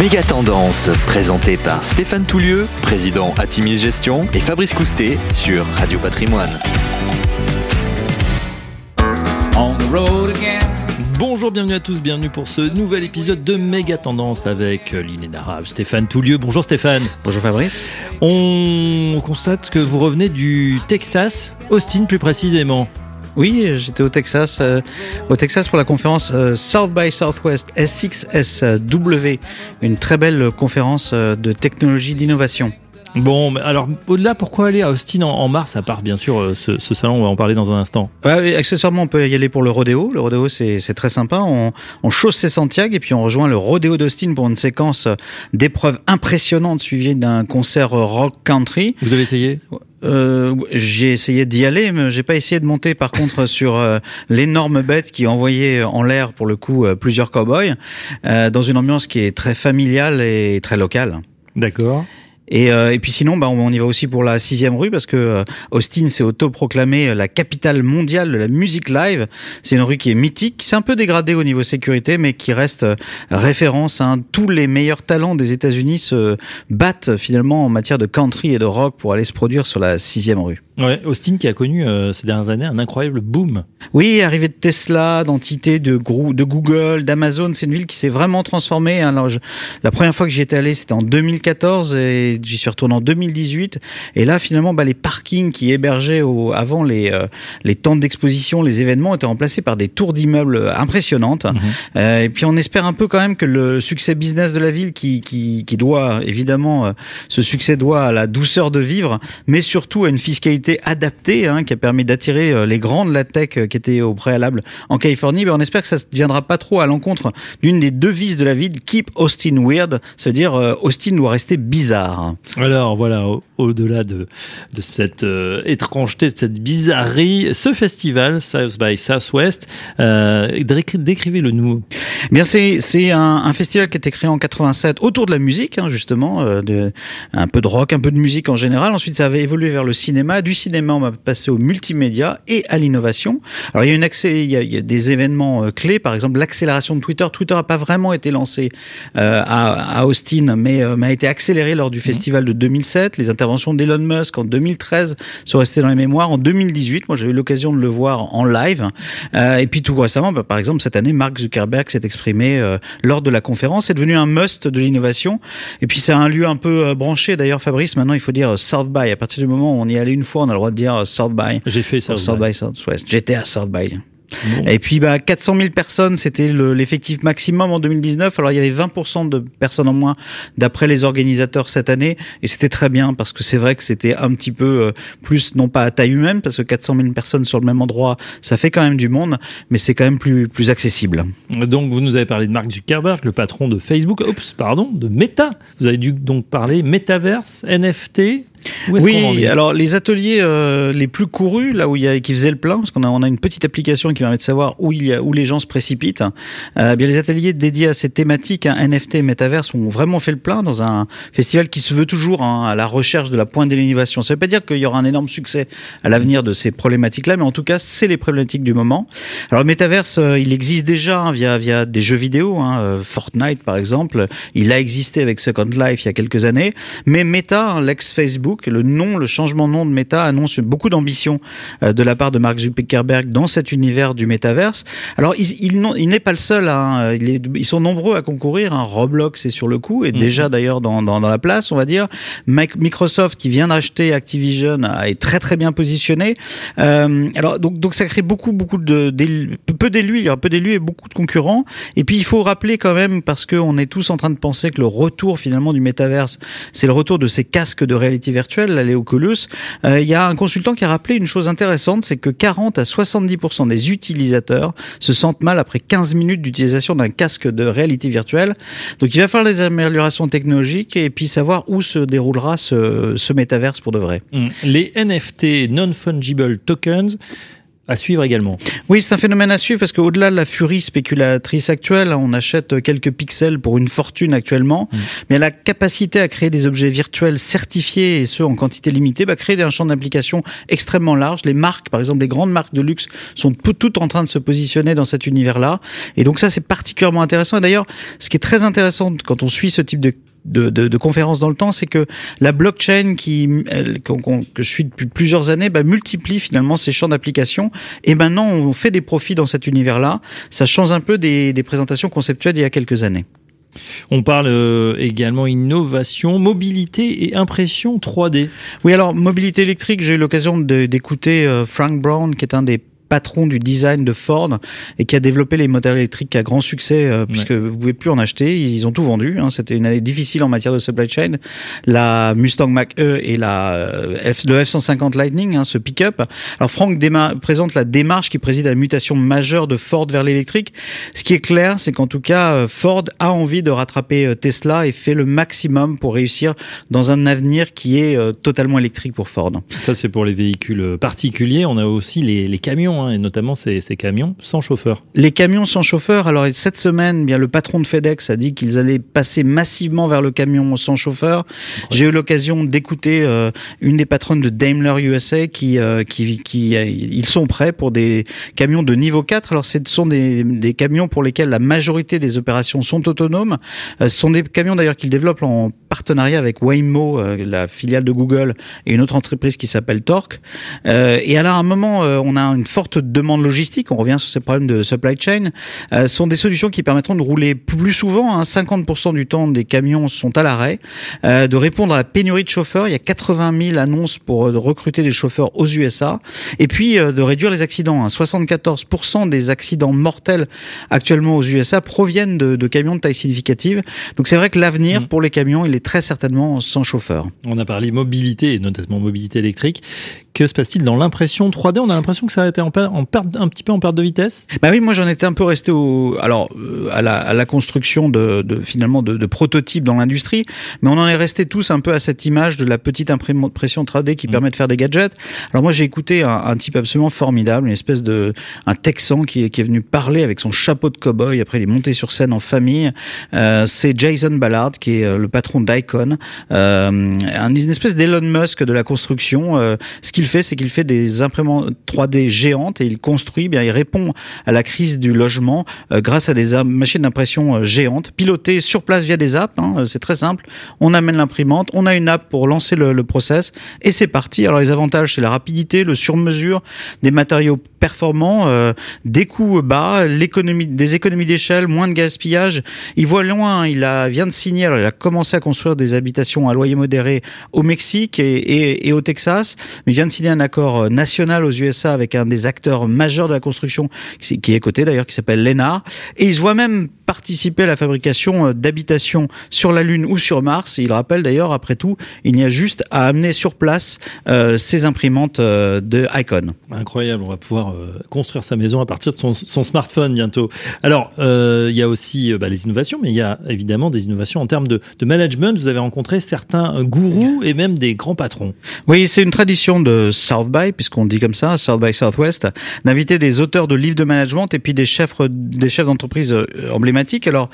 Méga Tendance, présenté par Stéphane Toulieu, président Atimis Gestion, et Fabrice Coustet sur Radio Patrimoine. On the road again. Bonjour, bienvenue à tous, bienvenue pour ce nouvel épisode de Méga Tendance avec l'inénarrable Stéphane Toulieu. Bonjour Stéphane. Bonjour Fabrice. On constate que vous revenez du Texas, Austin plus précisément. Oui, j'étais au Texas, euh, au Texas pour la conférence euh, South by Southwest S6SW, une très belle conférence euh, de technologie d'innovation. Bon, alors au-delà, pourquoi aller à Austin en, en mars, à part bien sûr euh, ce, ce salon, on va en parler dans un instant. Ouais, accessoirement, on peut y aller pour le rodéo. Le rodéo, c'est très sympa. On, on chausse ses Santiago et puis on rejoint le rodéo d'Austin pour une séquence d'épreuves impressionnantes suivie d'un concert rock country. Vous avez essayé? Euh, j'ai essayé d'y aller, mais j'ai pas essayé de monter par contre sur euh, l'énorme bête qui envoyait en l'air pour le coup euh, plusieurs cowboys dans une ambiance qui est très familiale et très locale. D'accord. Et, euh, et puis sinon, bah, on, on y va aussi pour la sixième rue parce que euh, Austin s'est autoproclamé la capitale mondiale de la musique live. C'est une rue qui est mythique, s'est un peu dégradée au niveau sécurité, mais qui reste euh, référence. Hein. Tous les meilleurs talents des États-Unis se battent finalement en matière de country et de rock pour aller se produire sur la sixième rue. Ouais, Austin qui a connu euh, ces dernières années un incroyable boom. Oui, arrivée de Tesla, d'entités de, Google, d'Amazon, c'est une ville qui s'est vraiment transformée. hein. Alors, je- la première fois que j'y étais allé, c'était en 2014 et j'y suis retourné en 2018. Et là, finalement, bah, les parkings qui hébergeaient au, avant les, euh, les temps d'exposition, les événements étaient remplacés par des tours d'immeubles impressionnantes. Euh, et puis, on espère un peu quand même que le succès business de la ville, qui, qui, qui doit évidemment, euh, ce succès doit à la douceur de vivre, mais surtout à une fiscalité adaptée hein, qui a permis d'attirer euh, les grands de la tech euh, qui étaient au préalable en Californie. Mais on espère que ça ne viendra pas trop à l'encontre d'une des devises de la ville, Keep Austin Weird, c'est-à-dire euh, Austin doit rester bizarre. Alors voilà, au- au-delà de, cette euh, étrangeté, de cette bizarrerie, ce festival, South by Southwest, euh, décri- décrivez-le nous. Bien, c'est un, festival qui a été créé en 87 autour de la musique, hein, justement, euh, un peu de rock, un peu de musique en général. Ensuite, ça avait évolué vers le cinéma. Du cinéma, on va passer au multimédia et à l'innovation. Alors, il y a une accès, il y a, des événements euh, clés, par exemple l'accélération de Twitter. Twitter n'a pas vraiment été lancé à, Austin, mais a été accéléré lors du festival de 2007. Les interventions d'Elon Musk en 2013 sont restées dans les mémoires. En 2018, moi, j'avais eu l'occasion de le voir en live. Euh, et puis tout récemment, bah, par exemple, cette année, Mark Zuckerberg s'est exprimé euh, lors de la conférence. C'est devenu un must de l'innovation. Et puis c'est un lieu un peu euh, branché. D'ailleurs, Fabrice, maintenant, il faut dire South by. À partir du moment où on y allait une fois, on a le droit de dire South by. J'ai fait ça. South by Southwest. J'étais à South by. Bon. Et puis bah 400 000 personnes, c'était le- l'effectif maximum en 2019. Alors il y avait 20% de personnes en moins d'après les organisateurs cette année, et c'était très bien parce que c'est vrai que c'était un petit peu euh, plus non pas à taille humaine parce que 400 000 personnes sur le même endroit, ça fait quand même du monde, mais c'est quand même plus plus accessible. Donc vous nous avez parlé de Mark Zuckerberg, le patron de Facebook, oups, pardon, de Meta. Vous avez dû donc parler Metaverse, NFT. Oui, alors les ateliers euh, les plus courus, là où il y a qui faisaient le plein, parce qu'on a on a une petite application qui permet de savoir où il y a où les gens se précipitent. Euh, bien les ateliers dédiés à ces thématiques hein, NFT et Metaverse ont vraiment fait le plein dans un festival qui se veut toujours hein, à la recherche de la pointe de l'innovation. Ça veut pas dire qu'il y aura un énorme succès à l'avenir de ces problématiques-là, mais en tout cas c'est les problématiques du moment. Alors le Metaverse, euh, il existe déjà hein, via via des jeux vidéo, hein, euh, Fortnite par exemple. Il a existé avec Second Life il y a quelques années, mais Meta, hein, l'ex Facebook, le nom, le changement de nom de Meta annonce beaucoup d'ambition euh, de la part de Mark Zuckerberg dans cet univers du métaverse. Alors, il, il, n'en- il n'est pas le seul. Hein. Il est- ils sont nombreux à concourir. Hein. Roblox est sur le coup et déjà d'ailleurs dans, dans, dans la place, on va dire. Microsoft, qui vient d'acheter Activision, est très très bien positionné. Euh, alors, donc, donc ça crée beaucoup beaucoup de peu d'élus. Il y a peu d'élus et beaucoup de concurrents. Et puis, il faut rappeler quand même parce qu'on est tous en train de penser que le retour finalement du métaverse, c'est le retour de ces casques de réalité virtuelle, là, les Oculus. Euh, il y a un consultant qui a rappelé une chose intéressante, c'est que 40 à 70% des utilisateurs se sentent mal après 15 minutes d'utilisation d'un casque de réalité virtuelle. Donc il va falloir des améliorations technologiques et puis savoir où se déroulera ce, ce métaverse pour de vrai. Hum, Les NFT, Non-Fungible Tokens, À suivre également. Oui, c'est un phénomène à suivre parce qu'au-delà de la furie spéculatrice actuelle, on achète quelques pixels pour une fortune actuellement, mm. mais la capacité à créer des objets virtuels certifiés et ceux en quantité limitée, bah, créer un champ d'application extrêmement large. Les marques, par exemple, les grandes marques de luxe sont toutes en train de se positionner dans cet univers-là. Et donc ça, c'est particulièrement intéressant. Et d'ailleurs, ce qui est très intéressant quand on suit ce type de de, de, conférences dans le temps, c'est que la blockchain qui que je suis depuis plusieurs années bah, multiplie finalement ces champs d'application et maintenant on fait des profits dans cet univers-là. Ça change un peu des, des présentations conceptuelles il y a quelques années. On parle euh, également innovation, mobilité et impression 3D. Oui, alors mobilité électrique, j'ai eu l'occasion d'écouter euh, Frank Brown, qui est un des patron du design de Ford et qui a développé les moteurs électriques à grand succès euh, puisque vous pouvez plus en acheter. Ils ont tout vendu. Hein. C'était une année difficile en matière de supply chain. La Mustang Mach-E et la euh, F, le F-150 Lightning, hein, ce pick-up. Alors Franck présente la démarche qui préside à la mutation majeure de Ford vers l'électrique. Ce qui est clair, c'est qu'en tout cas, euh, Ford a envie de rattraper Tesla et fait le maximum pour réussir dans un avenir qui est totalement électrique pour Ford. Ça, c'est pour les véhicules particuliers. On a aussi les, les camions Hein, et notamment ces, camions sans chauffeur. Les camions sans chauffeur, alors cette semaine, bien le patron de FedEx a dit qu'ils allaient passer massivement vers le camion sans chauffeur. J'ai eu l'occasion d'écouter euh, une des patronnes de Daimler USA qui, euh, qui, qui euh, ils sont prêts pour des camions de niveau 4. Alors ce sont des, des camions pour lesquels la majorité des opérations sont autonomes. ce sont des camions d'ailleurs qu'ils développent en partenariat avec Waymo, la filiale de Google, et une autre entreprise qui s'appelle Torque. et alors à un moment, on a une forte demande logistique, on revient sur ces problèmes de supply chain, euh, sont des solutions qui permettront de rouler plus souvent. Hein, 50% du temps des camions sont à l'arrêt, euh, de répondre à la pénurie de chauffeurs. Il y a 80 000 annonces pour euh, recruter des chauffeurs aux USA, et puis de réduire les accidents. Hein. 74% des accidents mortels actuellement aux USA proviennent de, de camions de taille significative. Donc c'est vrai que l'avenir mmh. pour les camions, il est très certainement sans chauffeur. On a parlé mobilité, et notamment mobilité électrique. Que se passe-t-il dans l'impression 3D On a l'impression que ça a été en, en perte, un petit peu en perte de vitesse? Bah oui, moi j'en étais un peu resté au, alors euh, à la, à la construction de, de finalement de, de, prototypes dans l'industrie, mais on en est resté tous un peu à cette image de la petite impression 3D qui mm. permet de faire des gadgets. Alors moi j'ai écouté un, un, type absolument formidable, une espèce de un Texan qui, qui est venu parler avec son chapeau de cowboy. Après il est monté sur scène en famille. Euh, c'est Jason Ballard qui est euh, le patron d'Icon, euh, une espèce d'Elon Musk de la construction. Euh, ce qui qu'il fait, c'est qu'il fait des imprimantes 3D géantes et il construit, bien, il répond à la crise du logement euh, grâce à des machines d'impression euh, géantes, pilotées sur place via des apps. Hein, c'est très simple. On amène l'imprimante, on a une app pour lancer le, le process et c'est parti. Alors les avantages, c'est la rapidité, le sur-mesure, des matériaux performants, euh, des coûts bas, des économies d'échelle, moins de gaspillage. Il voit loin. Il a vient de signer. Alors, il a commencé à construire des habitations à loyer modéré au Mexique et, au Texas, mais il vient de signer un accord euh, national aux USA avec un des majeurs de la construction, qui est coté d'ailleurs, qui s'appelle Lennar. Et il se voit même participer à la fabrication euh, d'habitations sur la Lune ou sur Mars. il rappelle d'ailleurs, après tout, il y a juste à amener sur place euh, ces imprimantes euh, de Icon. Incroyable, on va pouvoir construire sa maison à partir de son, son smartphone bientôt. Alors, il y a aussi bah, les innovations, mais il y a évidemment des innovations en termes de, de management. Vous avez rencontré certains gourous et même des grands patrons. Oui, c'est une tradition de South by, puisqu'on dit comme ça, South by Southwest, d'inviter des auteurs de livres de management et puis des chefs des chefs d'entreprise emblématiques. Alors,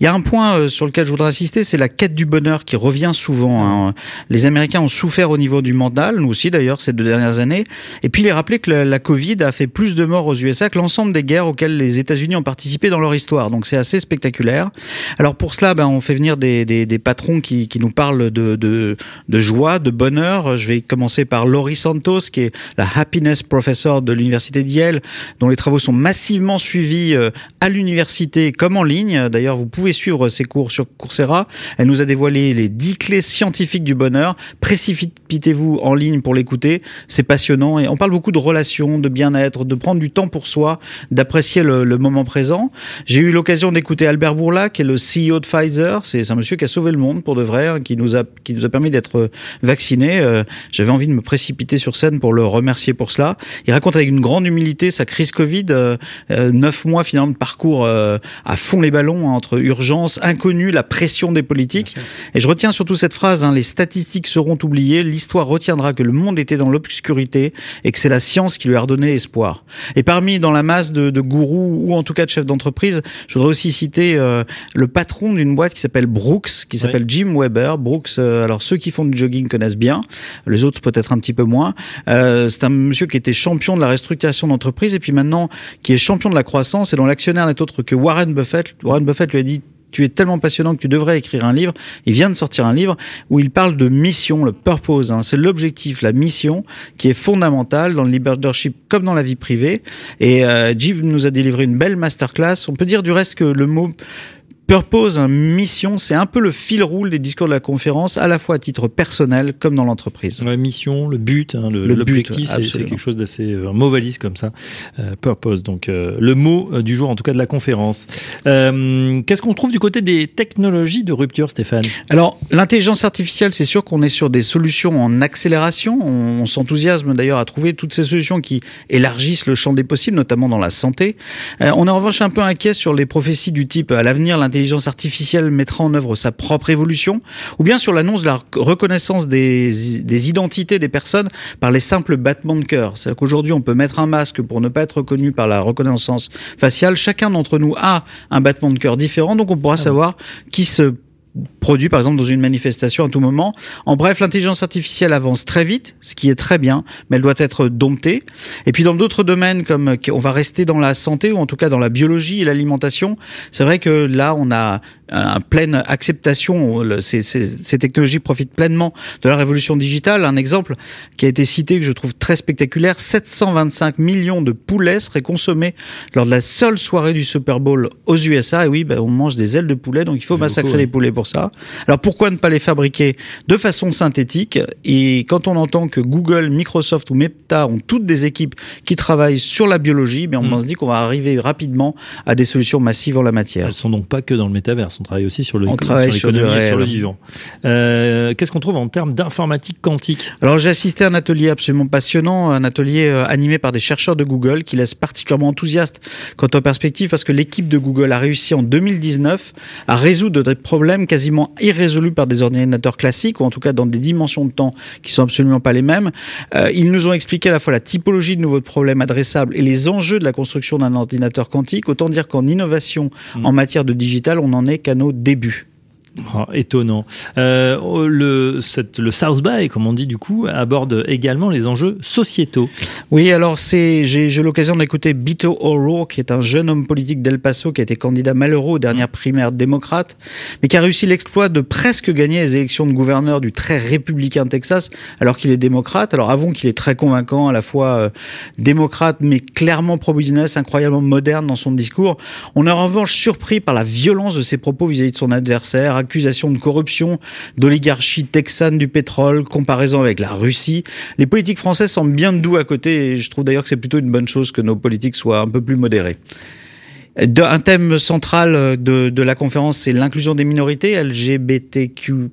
il y a un point euh, sur lequel je voudrais insister, c'est la quête du bonheur qui revient souvent. Hein. Les Américains ont souffert au niveau du mental, nous aussi d'ailleurs ces deux dernières années. Et puis, il est rappelé que la, Covid a fait plus de morts aux USA que l'ensemble des guerres auxquelles les États-Unis ont participé dans leur histoire. Donc, c'est assez spectaculaire. Alors pour cela, ben, on fait venir des, des, des patrons qui, qui, nous parlent de, de, de joie, de bonheur. Je vais commencer par Laurie Santos, qui est la Happiness Professor de l'Université d'Yale, dont les travaux sont massivement suivis euh, à l'université comme en ligne. D'ailleurs, vous pouvez suivre ses cours sur Coursera. Elle nous a dévoilé les 10 clés scientifiques du bonheur. Précipitez-vous en ligne pour l'écouter. C'est passionnant et on parle beaucoup de relations, de bien-être, de prendre du temps pour soi, d'apprécier le, le, moment présent. J'ai eu l'occasion d'écouter Albert Bourla, qui est le CEO de Pfizer. C'est un monsieur qui a sauvé le monde pour de vrai, hein, qui nous a, qui nous a permis d'être vaccinés. Euh, J'avais envie de me précipiter sur scène pour le remercier pour cela. Il raconte avec une grande humilité sa crise Covid, euh, euh, neuf mois finalement de parcours euh, à fond les ballons hein, entre urgence, inconnu, la pression des politiques. Et je retiens surtout cette phrase hein, les statistiques seront oubliées, l'histoire retiendra que le monde était dans l'obscurité et que c'est la science qui lui a redonné espoir. Et parmi dans la masse de, de gourous ou en tout cas de chefs d'entreprise, je voudrais aussi citer euh, le patron d'une boîte qui s'appelle Brooks, qui s'appelle Jim Weber. Brooks, euh, alors ceux qui font du jogging connaissent bien, les autres peut-être un petit peu moins. Euh, c'est un monsieur qui était champion de la restructuration d'entreprise et puis maintenant qui est champion de la croissance et dont l'actionnaire n'est autre que Warren Buffett. Warren Buffett lui a dit tu es tellement passionnant que tu devrais écrire un livre. Il vient de sortir un livre où il parle de mission, le purpose. Hein. C'est l'objectif, la mission qui est fondamentale dans le leadership comme dans la vie privée. Et euh, Jim nous a délivré une belle masterclass. On peut dire du reste que le mot Purpose, mission, c'est un peu le fil rouge des discours de la conférence, à la fois à titre personnel comme dans l'entreprise. La mission, le but, hein, le- Le but, l'objectif, c'est- quelque chose d'assez euh, un mot valise comme ça. Euh, purpose, donc euh, le mot euh, du jour, en tout cas de la conférence. Euh, Qu'est-ce qu'on trouve du côté des technologies de rupture, Stéphane? Alors, l'intelligence artificielle, c'est sûr qu'on est sur des solutions en accélération. On, on s'enthousiasme d'ailleurs à trouver toutes ces solutions qui élargissent le champ des possibles, notamment dans la santé. On est en revanche un peu inquiet sur les prophéties du type à l'avenir, l'intelligence artificielle mettra en œuvre sa propre évolution, ou bien sur l'annonce de la reconnaissance des, des identités des personnes par les simples battements de cœur. C'est-à-dire qu'aujourd'hui, on peut mettre un masque pour ne pas être reconnu par la reconnaissance faciale. Chacun d'entre nous a un battement de cœur différent, donc on pourra savoir qui se produit par exemple dans une manifestation à tout moment. En bref, l'intelligence artificielle avance très vite, ce qui est très bien, mais elle doit être domptée. Et puis dans d'autres domaines comme on va rester dans la santé ou en tout cas dans la biologie et l'alimentation, c'est vrai que là on a un pleine acceptation. Le- Ces, ces- ces technologies profitent pleinement de la révolution digitale. Un exemple qui a été cité que je trouve très spectaculaire 725 millions de poulets seraient consommés lors de la seule soirée du Super Bowl aux USA. Et oui, ben, on mange des ailes de poulet, donc il faut massacrer beaucoup, les ouais. poulets pour ça. Alors pourquoi ne pas les fabriquer de façon synthétique? Et quand on entend que Google, Microsoft ou Meta ont toutes des équipes qui travaillent sur la biologie, ben on Mm. se dit qu'on va arriver rapidement à des solutions massives en la matière. Elles sont donc pas que dans le métaverse, on travaille aussi sur le sur l'économie du et sur le vivant. Euh, Qu'est-ce qu'on trouve en termes d'informatique quantique? Alors j'ai assisté à un atelier absolument passionnant, un atelier euh, animé par des chercheurs de Google qui laisse particulièrement enthousiaste quant aux perspectives parce que l'équipe de Google a réussi en 2019 à résoudre des problèmes quasiment irrésolus par des ordinateurs classiques ou en tout cas dans des dimensions de temps qui sont absolument pas les mêmes. Euh, ils nous ont expliqué à la fois la typologie de nouveaux problèmes adressables et les enjeux de la construction d'un ordinateur quantique. Autant dire qu'en innovation Mm. en matière de digital, on en est nos débuts. Oh, étonnant. Euh, le, cette- le South By, comme on dit du coup, aborde également les enjeux sociétaux. Oui, alors c'est j'ai eu l'occasion d'écouter Beto O'Rourke, qui est un jeune homme politique d'El Paso, qui a été candidat malheureux aux dernières primaires démocrates, mais qui a réussi l'exploit de presque gagner les élections de gouverneur du très républicain Texas, alors qu'il est démocrate. Alors avouons qu'il est très convaincant, à la fois euh, démocrate, mais clairement pro-business, incroyablement moderne dans son discours. On est en revanche surpris par la violence de ses propos vis-à-vis de son adversaire, accusation de corruption, d'oligarchie texane du pétrole, comparaison avec la Russie. Les politiques françaises semblent bien doux à côté et je trouve d'ailleurs que c'est plutôt une bonne chose que nos politiques soient un peu plus modérées. Un thème central de, de la conférence, c'est l'inclusion des minorités LGBTQ+.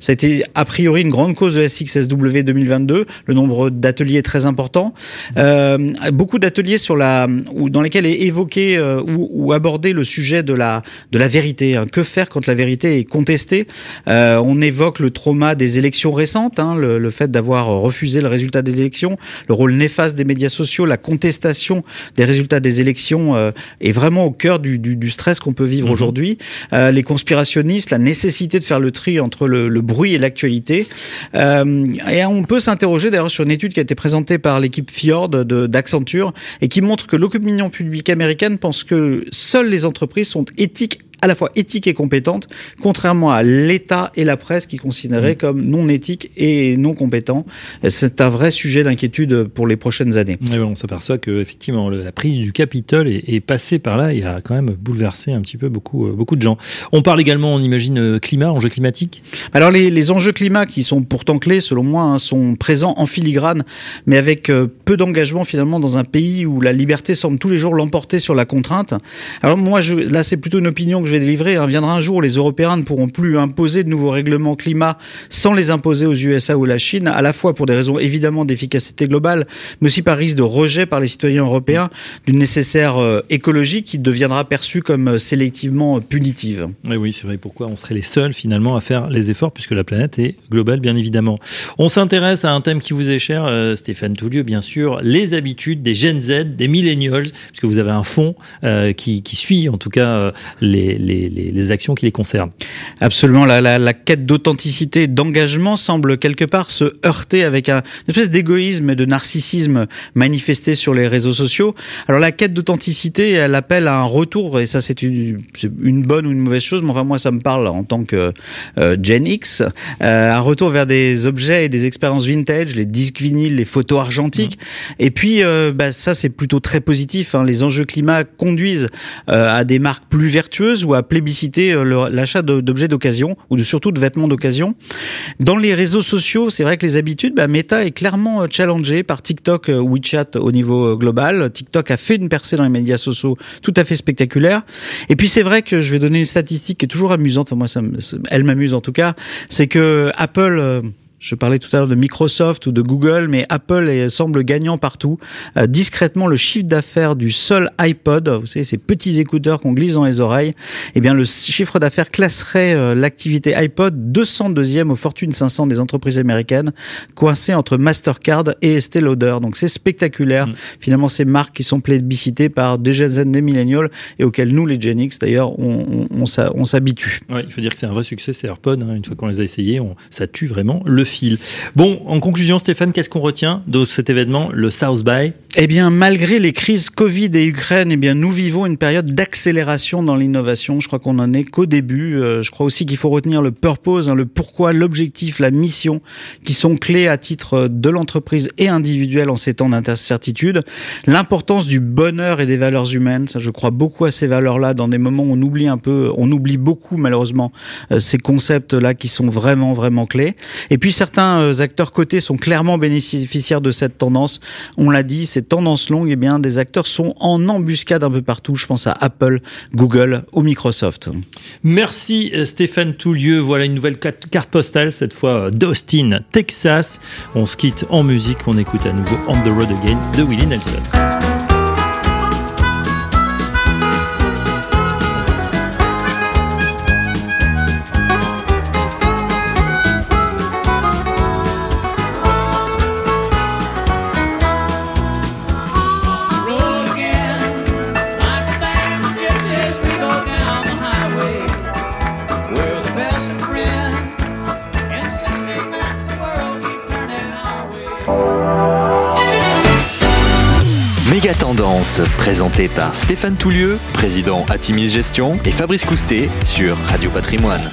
Ça a été a priori une grande cause de SXSW 2022. Le nombre d'ateliers est très important. Euh, beaucoup d'ateliers sur la dans lesquels est évoqué euh, ou, abordé le sujet de la vérité. hein. Que faire quand la vérité est contestée? Euh, On évoque le trauma des élections récentes, hein, le, fait d'avoir refusé le résultat des élections, le rôle néfaste des médias sociaux, la contestation des résultats des élections euh, est vraiment au cœur du, du, du stress qu'on peut vivre Mhm. aujourd'hui. Euh, les conspirationnistes, la nécessité de faire le tri entre le, le bruit et l'actualité. Euh, et on peut s'interroger d'ailleurs sur une étude qui a été présentée par l'équipe Fjord d'Accenture et qui montre que l'opinion publique américaine pense que seules les entreprises sont éthiques à la fois éthiques et compétentes, contrairement à l'État et la presse qui considéraient comme non éthiques et non compétents. C'est un vrai sujet d'inquiétude pour les prochaines années. Mais bon, on s'aperçoit que effectivement le- la prise du Capitole est, est passée par là et a quand même bouleversé un petit peu beaucoup, euh, beaucoup de gens. On parle également, on imagine, euh, climat, enjeux climatiques? Alors les, les enjeux climat qui sont pourtant clés selon moi hein, sont présents en filigrane mais avec euh, peu d'engagement finalement dans un pays où la liberté semble tous les jours l'emporter sur la contrainte. Alors moi je, là c'est plutôt une opinion que je vais délivrer. Hein. Viendra un jour les Européens ne pourront plus imposer de nouveaux règlements climat sans les imposer aux USA ou la Chine, à la fois pour des raisons évidemment d'efficacité globale, mais aussi par risque de rejet par les citoyens européens d'une nécessaire euh, écologie qui deviendra perçue comme euh, sélectivement punitive. Oui, oui, c'est vrai. Pourquoi on serait les seuls finalement à faire les efforts puisque la planète est globale, bien évidemment. On s'intéresse à un thème qui vous est cher, euh, Stéphane Toulieu, bien sûr, les habitudes des Gen Z, des millennials, puisque vous avez un fonds qui, suit en tout cas les, les, les, actions qui les concernent. Absolument. La, la, la quête d'authenticité, d'engagement semble quelque part se heurter avec un, une espèce d'égoïsme et de narcissisme manifesté sur les réseaux sociaux. Alors la quête d'authenticité, elle appelle à un retour, et ça c'est une, une, bonne ou une mauvaise chose, mais enfin moi ça me parle en tant que euh, Gen X, euh, un retour vers des objets et des expériences vintage, les disques vinyles, les photos argentiques. Mmh. Et puis euh, bah, ça c'est plutôt très positif. Hein. Les enjeux climat conduisent euh, à des marques plus vertueuses ou à plébisciter euh, l'achat d'objets d'occasion ou surtout de vêtements d'occasion. Dans les réseaux sociaux, c'est vrai que les habitudes, bah, Meta est clairement challengé par TikTok, WeChat au niveau global. TikTok a fait une percée dans les médias sociaux tout à fait spectaculaire. Et puis c'est vrai que je vais donner une statistique qui est toujours amusante. Enfin, moi, ça, elle m'amuse en tout cas. C'est que Apple euh, je parlais tout à l'heure de Microsoft ou de Google, mais Apple semble gagnant partout. Euh, discrètement, le chiffre d'affaires du seul iPod, vous savez, ces petits écouteurs qu'on glisse dans les oreilles, eh bien, le chiffre d'affaires classerait euh, l'activité iPod 202e au Fortune 500 des entreprises américaines, coincé entre Mastercard et Estée Lauder. Donc, c'est spectaculaire. Mm. Finalement, ces marques qui sont plébiscitées par des Gen Z, des millennials et auxquelles nous, les Gen X, d'ailleurs, on, on, on s'habitue. Ouais, il faut dire que c'est un vrai succès, ces AirPods. Hein. Une fois qu'on les a essayés, on, ça tue vraiment le Bon, en conclusion, Stéphane, qu'est-ce qu'on retient de cet événement, le South by? Eh bien, malgré les crises Covid et Ukraine, eh bien, nous vivons une période d'accélération dans l'innovation. Je crois qu'on en est qu'au début. Euh, je crois aussi qu'il faut retenir le purpose, hein, le pourquoi, l'objectif, la mission, qui sont clés à titre de l'entreprise et individuelle en ces temps d'incertitude. L'importance du bonheur et des valeurs humaines. Ça, je crois beaucoup à ces valeurs-là dans des moments où on oublie un peu, on oublie beaucoup malheureusement euh, ces concepts-là qui sont vraiment, vraiment clés. Et puis certains euh, acteurs cotés sont clairement bénéficiaires de cette tendance. On l'a dit, ces tendances longues, eh bien, des acteurs sont en embuscade un peu partout. Je pense à Apple, Google ou Microsoft. Merci euh, Stéphane Toulieu. Voilà une nouvelle carte postale, cette fois euh, d'Austin, Texas. On se quitte en musique. On écoute à nouveau On the Road Again de Willie Nelson. Tendance, présenté par Stéphane Toulieu, président Atimis Gestion, et Fabrice Coustet sur Radio Patrimoine.